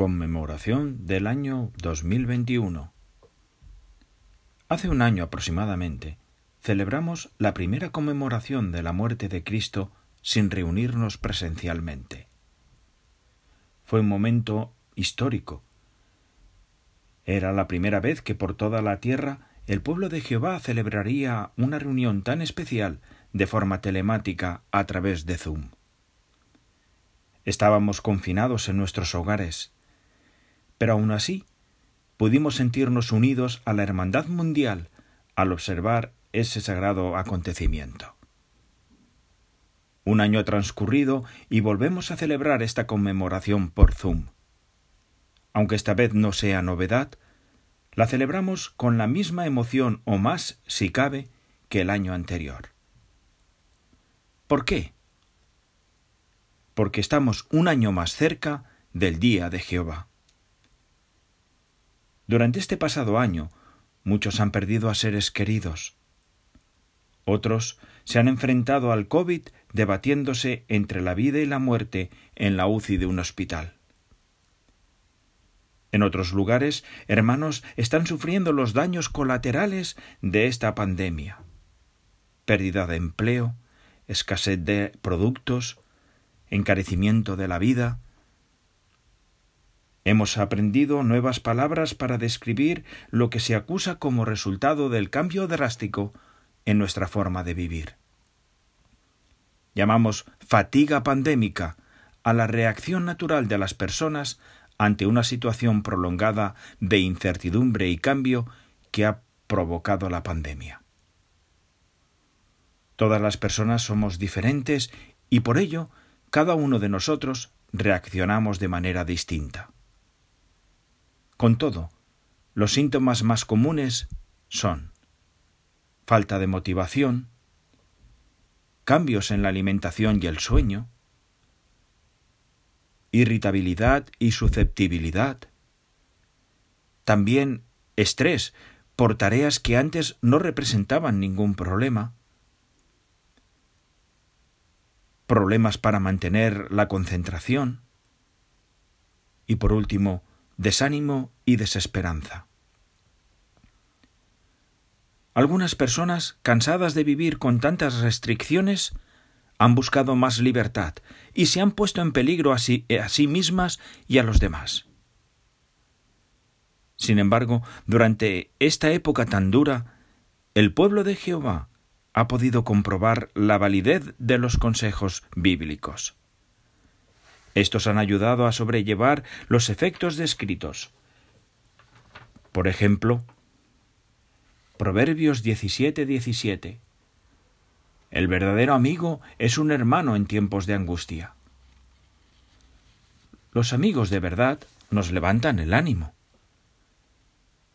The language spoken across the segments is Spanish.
Conmemoración del año 2021. Hace un año aproximadamente celebramos la primera conmemoración de la muerte de Cristo sin reunirnos presencialmente. Fue un momento histórico. Era la primera vez que por toda la tierra el pueblo de Jehová celebraría una reunión tan especial de forma telemática a través de Zoom. Estábamos confinados en nuestros hogares, pero aun así pudimos sentirnos unidos a la hermandad mundial al observar ese sagrado acontecimiento. Un año transcurrido y volvemos a celebrar esta conmemoración por Zoom. Aunque esta vez no sea novedad, la celebramos con la misma emoción o más, si cabe, que el año anterior. ¿Por qué? Porque estamos un año más cerca del día de Jehová. Durante este pasado año, muchos han perdido a seres queridos. Otros se han enfrentado al COVID debatiéndose entre la vida y la muerte en la UCI de un hospital. En otros lugares, hermanos están sufriendo los daños colaterales de esta pandemia. Pérdida de empleo, escasez de productos, encarecimiento de la vida, Hemos aprendido nuevas palabras para describir lo que se acusa como resultado del cambio drástico en nuestra forma de vivir. Llamamos fatiga pandémica a la reacción natural de las personas ante una situación prolongada de incertidumbre y cambio que ha provocado la pandemia. Todas las personas somos diferentes y por ello cada uno de nosotros reaccionamos de manera distinta. Con todo, los síntomas más comunes son falta de motivación, cambios en la alimentación y el sueño, irritabilidad y susceptibilidad, también estrés por tareas que antes no representaban ningún problema, problemas para mantener la concentración y por último, desánimo y desesperanza. Algunas personas, cansadas de vivir con tantas restricciones, han buscado más libertad y se han puesto en peligro a sí, a sí, mismas y a los demás. Sin embargo, durante esta época tan dura, el pueblo de Jehová ha podido comprobar la validez de los consejos bíblicos. Estos han ayudado a sobrellevar los efectos descritos. Por ejemplo, Proverbios 17:17. 17. El verdadero amigo es un hermano en tiempos de angustia. Los amigos de verdad nos levantan el ánimo.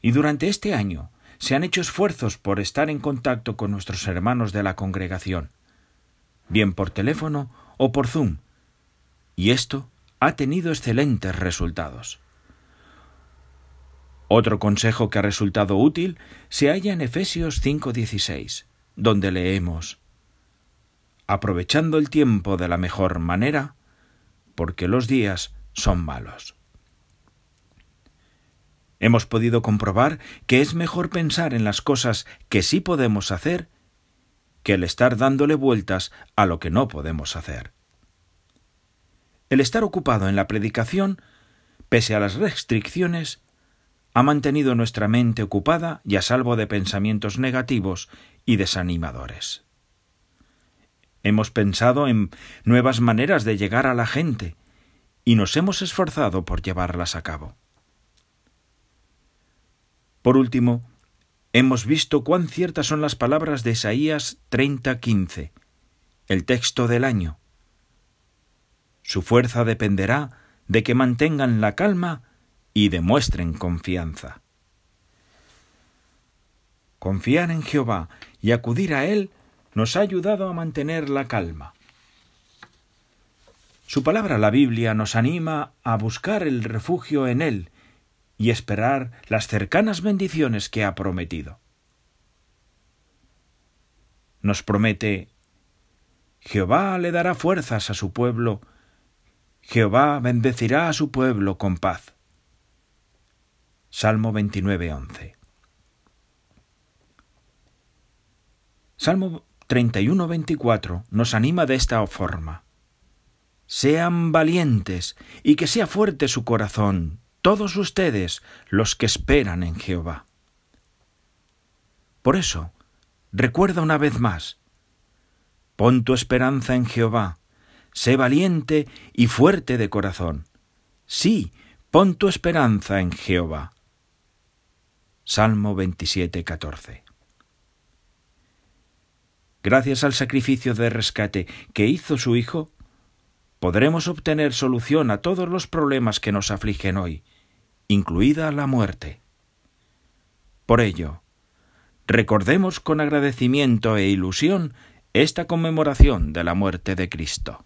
Y durante este año se han hecho esfuerzos por estar en contacto con nuestros hermanos de la congregación, bien por teléfono o por Zoom, y esto ha tenido excelentes resultados. Otro consejo que ha resultado útil se halla en Efesios 5:16, donde leemos Aprovechando el tiempo de la mejor manera, porque los días son malos. Hemos podido comprobar que es mejor pensar en las cosas que sí podemos hacer que el estar dándole vueltas a lo que no podemos hacer. El estar ocupado en la predicación, pese a las restricciones, ha mantenido nuestra mente ocupada y a salvo de pensamientos negativos y desanimadores. Hemos pensado en nuevas maneras de llegar a la gente y nos hemos esforzado por llevarlas a cabo. Por último, hemos visto cuán ciertas son las palabras de Isaías 30:15, el texto del año, su fuerza dependerá de que mantengan la calma y demuestren confianza. Confiar en Jehová y acudir a Él nos ha ayudado a mantener la calma. Su palabra, la Biblia, nos anima a buscar el refugio en Él y esperar las cercanas bendiciones que ha prometido. Nos promete Jehová le dará fuerzas a su pueblo Jehová bendecirá a su pueblo con paz. Salmo 29, 11. Salmo 31, 24 nos anima de esta forma. Sean valientes y que sea fuerte su corazón, todos ustedes los que esperan en Jehová. Por eso, recuerda una vez más, pon tu esperanza en Jehová, sé valiente y fuerte de corazón. Sí, pon tu esperanza en Jehová. Salmo 27, 14. Gracias al sacrificio de rescate que hizo su Hijo, podremos obtener solución a todos los problemas que nos afligen hoy, incluida la muerte. Por ello, recordemos con agradecimiento e ilusión esta conmemoración de la muerte de Cristo.